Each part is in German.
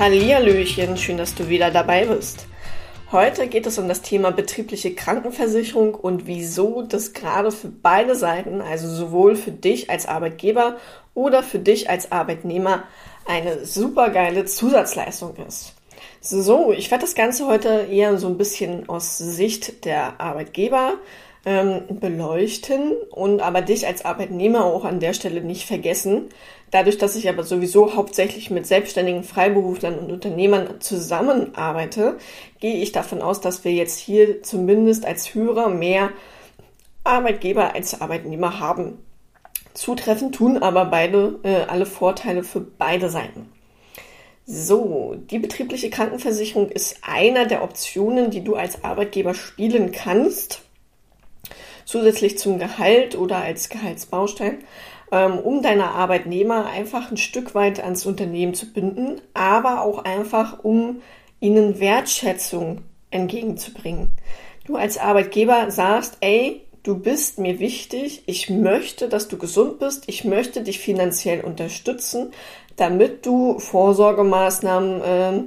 Hallihallöchen, schön, dass du wieder dabei bist. Heute geht es um das Thema betriebliche Krankenversicherung und wieso das gerade für beide Seiten, also sowohl für dich als Arbeitgeber oder für dich als Arbeitnehmer, eine super geile Zusatzleistung ist. So, ich werde das Ganze heute eher so ein bisschen aus Sicht der Arbeitgeber ähm, beleuchten und aber dich als Arbeitnehmer auch an der Stelle nicht vergessen. Dadurch, dass ich aber sowieso hauptsächlich mit selbstständigen Freiberuflern und Unternehmern zusammenarbeite, gehe ich davon aus, dass wir jetzt hier zumindest als Hörer mehr Arbeitgeber als Arbeitnehmer haben. Zutreffend tun aber beide äh, alle Vorteile für beide Seiten. So, die betriebliche Krankenversicherung ist einer der Optionen, die du als Arbeitgeber spielen kannst zusätzlich zum Gehalt oder als Gehaltsbaustein, um deine Arbeitnehmer einfach ein Stück weit ans Unternehmen zu binden, aber auch einfach, um ihnen Wertschätzung entgegenzubringen. Du als Arbeitgeber sagst, ey, du bist mir wichtig, ich möchte, dass du gesund bist, ich möchte dich finanziell unterstützen, damit du Vorsorgemaßnahmen äh,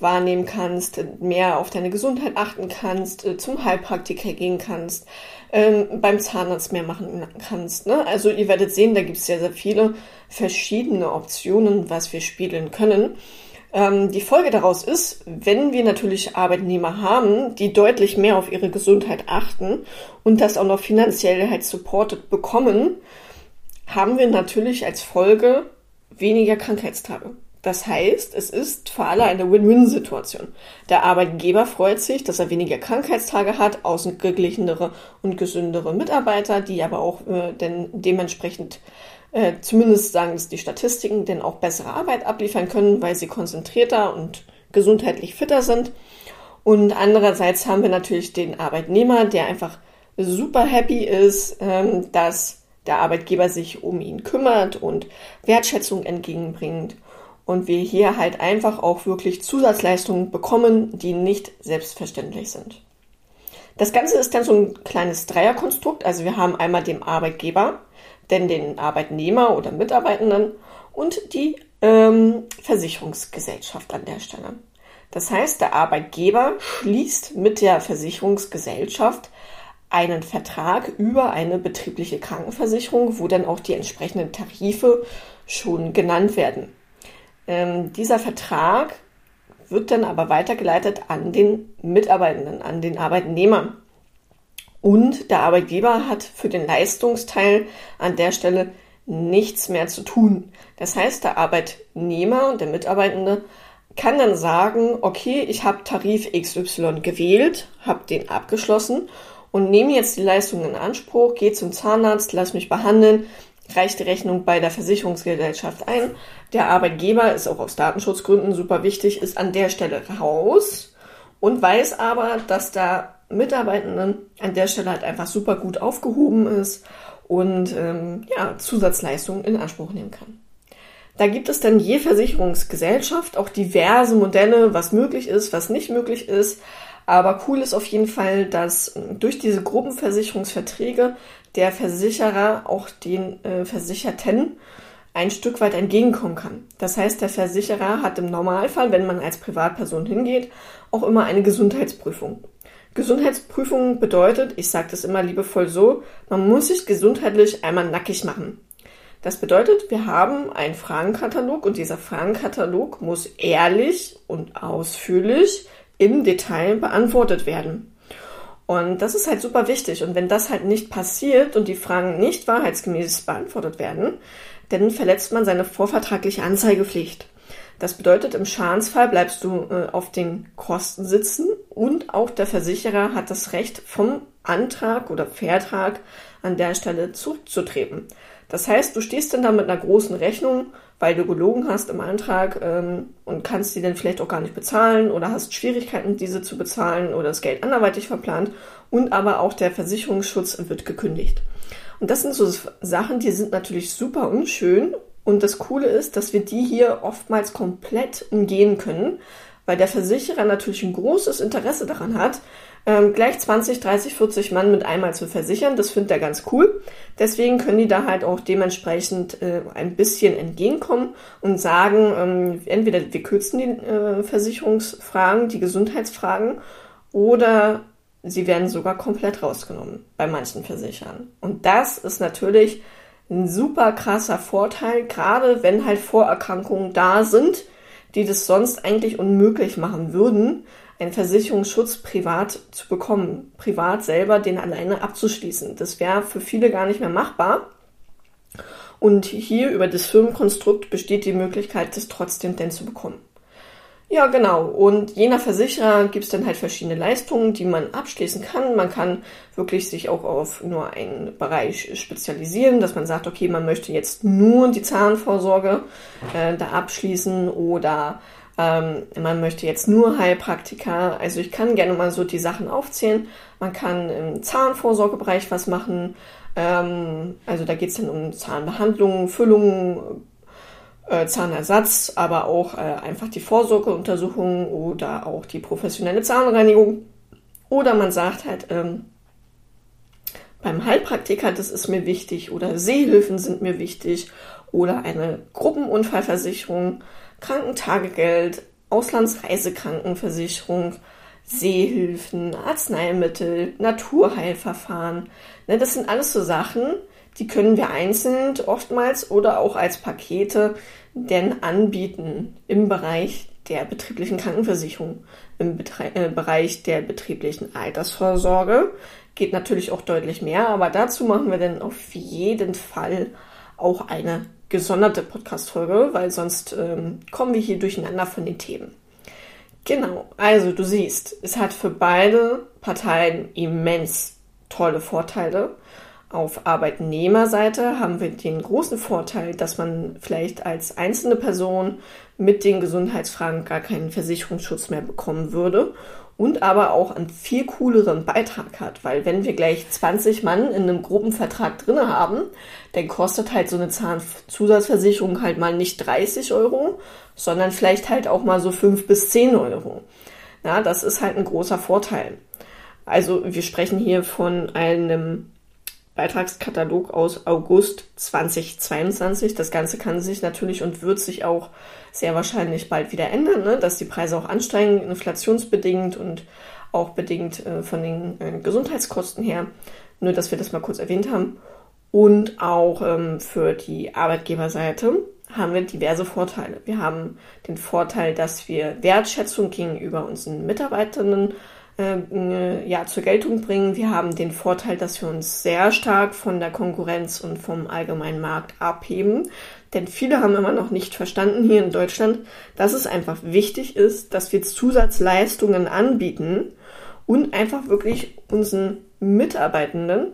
wahrnehmen kannst, mehr auf deine Gesundheit achten kannst, äh, zum Heilpraktiker gehen kannst, ähm, beim Zahnarzt mehr machen kannst. Ne? Also ihr werdet sehen, da gibt es sehr, sehr viele verschiedene Optionen, was wir spielen können. Ähm, die Folge daraus ist, wenn wir natürlich Arbeitnehmer haben, die deutlich mehr auf ihre Gesundheit achten und das auch noch finanziell halt supported bekommen, haben wir natürlich als Folge weniger Krankheitstage. Das heißt, es ist für alle eine Win-Win-Situation. Der Arbeitgeber freut sich, dass er weniger Krankheitstage hat, ausgeglichenere und gesündere Mitarbeiter, die aber auch äh, denn dementsprechend äh, zumindest sagen es die Statistiken, denn auch bessere Arbeit abliefern können, weil sie konzentrierter und gesundheitlich fitter sind. Und andererseits haben wir natürlich den Arbeitnehmer, der einfach super happy ist, ähm, dass der Arbeitgeber sich um ihn kümmert und Wertschätzung entgegenbringt und wir hier halt einfach auch wirklich Zusatzleistungen bekommen, die nicht selbstverständlich sind. Das Ganze ist dann so ein kleines Dreierkonstrukt. Also wir haben einmal den Arbeitgeber, denn den Arbeitnehmer oder Mitarbeitenden und die ähm, Versicherungsgesellschaft an der Stelle. Das heißt, der Arbeitgeber schließt mit der Versicherungsgesellschaft einen Vertrag über eine betriebliche Krankenversicherung, wo dann auch die entsprechenden Tarife schon genannt werden. Ähm, dieser Vertrag wird dann aber weitergeleitet an den Mitarbeitenden, an den Arbeitnehmer. Und der Arbeitgeber hat für den Leistungsteil an der Stelle nichts mehr zu tun. Das heißt, der Arbeitnehmer und der Mitarbeitende kann dann sagen, okay, ich habe Tarif XY gewählt, habe den abgeschlossen und nehme jetzt die Leistung in Anspruch, gehe zum Zahnarzt, lass mich behandeln, reicht die Rechnung bei der Versicherungsgesellschaft ein. Der Arbeitgeber ist auch aus Datenschutzgründen super wichtig, ist an der Stelle raus und weiß aber, dass der Mitarbeitenden an der Stelle halt einfach super gut aufgehoben ist und ähm, ja, Zusatzleistungen in Anspruch nehmen kann. Da gibt es dann je Versicherungsgesellschaft auch diverse Modelle, was möglich ist, was nicht möglich ist. Aber cool ist auf jeden Fall, dass durch diese Gruppenversicherungsverträge der Versicherer auch den äh, Versicherten ein Stück weit entgegenkommen kann. Das heißt, der Versicherer hat im Normalfall, wenn man als Privatperson hingeht, auch immer eine Gesundheitsprüfung. Gesundheitsprüfung bedeutet, ich sage das immer liebevoll so, man muss sich gesundheitlich einmal nackig machen. Das bedeutet, wir haben einen Fragenkatalog und dieser Fragenkatalog muss ehrlich und ausführlich im Detail beantwortet werden. Und das ist halt super wichtig. Und wenn das halt nicht passiert und die Fragen nicht wahrheitsgemäß beantwortet werden, dann verletzt man seine vorvertragliche Anzeigepflicht. Das bedeutet, im Schadensfall bleibst du äh, auf den Kosten sitzen und auch der Versicherer hat das Recht, vom Antrag oder Vertrag an der Stelle zurückzutreten. Das heißt, du stehst dann da mit einer großen Rechnung weil du gelogen hast im Antrag ähm, und kannst die dann vielleicht auch gar nicht bezahlen oder hast Schwierigkeiten, diese zu bezahlen oder das Geld anderweitig verplant und aber auch der Versicherungsschutz wird gekündigt. Und das sind so Sachen, die sind natürlich super unschön und das Coole ist, dass wir die hier oftmals komplett umgehen können, weil der Versicherer natürlich ein großes Interesse daran hat, ähm, gleich 20, 30, 40 Mann mit einmal zu versichern. Das findet er ganz cool. Deswegen können die da halt auch dementsprechend äh, ein bisschen entgegenkommen und sagen, ähm, entweder wir kürzen die äh, Versicherungsfragen, die Gesundheitsfragen, oder sie werden sogar komplett rausgenommen bei manchen Versichern. Und das ist natürlich ein super krasser Vorteil, gerade wenn halt Vorerkrankungen da sind, die das sonst eigentlich unmöglich machen würden, einen Versicherungsschutz privat zu bekommen, privat selber den alleine abzuschließen. Das wäre für viele gar nicht mehr machbar. Und hier über das Firmenkonstrukt besteht die Möglichkeit, das trotzdem denn zu bekommen. Ja, genau. Und je nach Versicherer gibt es dann halt verschiedene Leistungen, die man abschließen kann. Man kann wirklich sich auch auf nur einen Bereich spezialisieren, dass man sagt, okay, man möchte jetzt nur die Zahnvorsorge äh, da abschließen oder ähm, man möchte jetzt nur Heilpraktika. Also ich kann gerne mal so die Sachen aufzählen. Man kann im Zahnvorsorgebereich was machen. Ähm, also da geht es dann um Zahnbehandlungen, Füllungen, äh, Zahnersatz, aber auch äh, einfach die Vorsorgeuntersuchung oder auch die professionelle Zahnreinigung. Oder man sagt halt, ähm, beim Heilpraktiker, das ist mir wichtig, oder Seehilfen sind mir wichtig, oder eine Gruppenunfallversicherung, Krankentagegeld, Auslandsreisekrankenversicherung, Seehilfen, Arzneimittel, Naturheilverfahren. Ne, das sind alles so Sachen, die können wir einzeln oftmals oder auch als Pakete denn anbieten im Bereich der betrieblichen Krankenversicherung, im Betre äh, Bereich der betrieblichen Altersvorsorge. Geht natürlich auch deutlich mehr, aber dazu machen wir dann auf jeden Fall auch eine gesonderte Podcast-Folge, weil sonst ähm, kommen wir hier durcheinander von den Themen. Genau, also du siehst, es hat für beide Parteien immens tolle Vorteile. Auf Arbeitnehmerseite haben wir den großen Vorteil, dass man vielleicht als einzelne Person mit den Gesundheitsfragen gar keinen Versicherungsschutz mehr bekommen würde und aber auch einen viel cooleren Beitrag hat, weil wenn wir gleich 20 Mann in einem Gruppenvertrag drinne haben, dann kostet halt so eine Zahnzusatzversicherung halt mal nicht 30 Euro, sondern vielleicht halt auch mal so 5 bis 10 Euro. Ja, das ist halt ein großer Vorteil. Also wir sprechen hier von einem Beitragskatalog aus August 2022. Das Ganze kann sich natürlich und wird sich auch sehr wahrscheinlich bald wieder ändern, ne? dass die Preise auch ansteigen, inflationsbedingt und auch bedingt äh, von den äh, Gesundheitskosten her. Nur, dass wir das mal kurz erwähnt haben. Und auch ähm, für die Arbeitgeberseite haben wir diverse Vorteile. Wir haben den Vorteil, dass wir Wertschätzung gegenüber unseren Mitarbeitenden äh, ja, zur Geltung bringen. Wir haben den Vorteil, dass wir uns sehr stark von der Konkurrenz und vom allgemeinen Markt abheben. Denn viele haben immer noch nicht verstanden hier in Deutschland, dass es einfach wichtig ist, dass wir Zusatzleistungen anbieten und einfach wirklich unseren Mitarbeitenden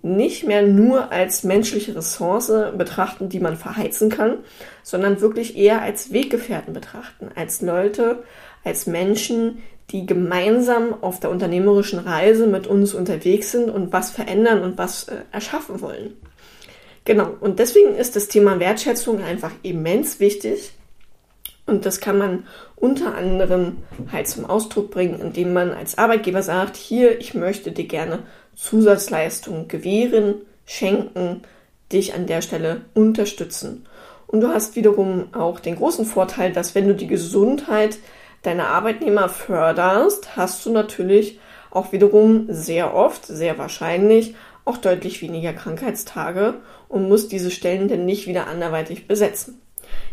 nicht mehr nur als menschliche Ressource betrachten, die man verheizen kann, sondern wirklich eher als Weggefährten betrachten, als Leute, als Menschen, die gemeinsam auf der unternehmerischen Reise mit uns unterwegs sind und was verändern und was äh, erschaffen wollen. Genau, und deswegen ist das Thema Wertschätzung einfach immens wichtig. Und das kann man unter anderem halt zum Ausdruck bringen, indem man als Arbeitgeber sagt, hier, ich möchte dir gerne Zusatzleistungen gewähren, schenken, dich an der Stelle unterstützen. Und du hast wiederum auch den großen Vorteil, dass wenn du die Gesundheit deine Arbeitnehmer förderst, hast du natürlich auch wiederum sehr oft, sehr wahrscheinlich auch deutlich weniger Krankheitstage und musst diese Stellen dann nicht wieder anderweitig besetzen.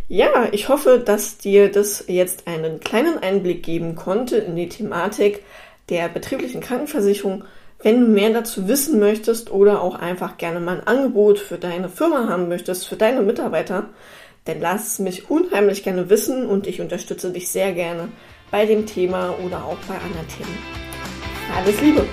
Ja, ich hoffe, dass dir das jetzt einen kleinen Einblick geben konnte in die Thematik der betrieblichen Krankenversicherung. Wenn du mehr dazu wissen möchtest oder auch einfach gerne mal ein Angebot für deine Firma haben möchtest, für deine Mitarbeiter, dann lass es mich unheimlich gerne wissen und ich unterstütze dich sehr gerne bei dem Thema oder auch bei anderen Themen. Alles Liebe!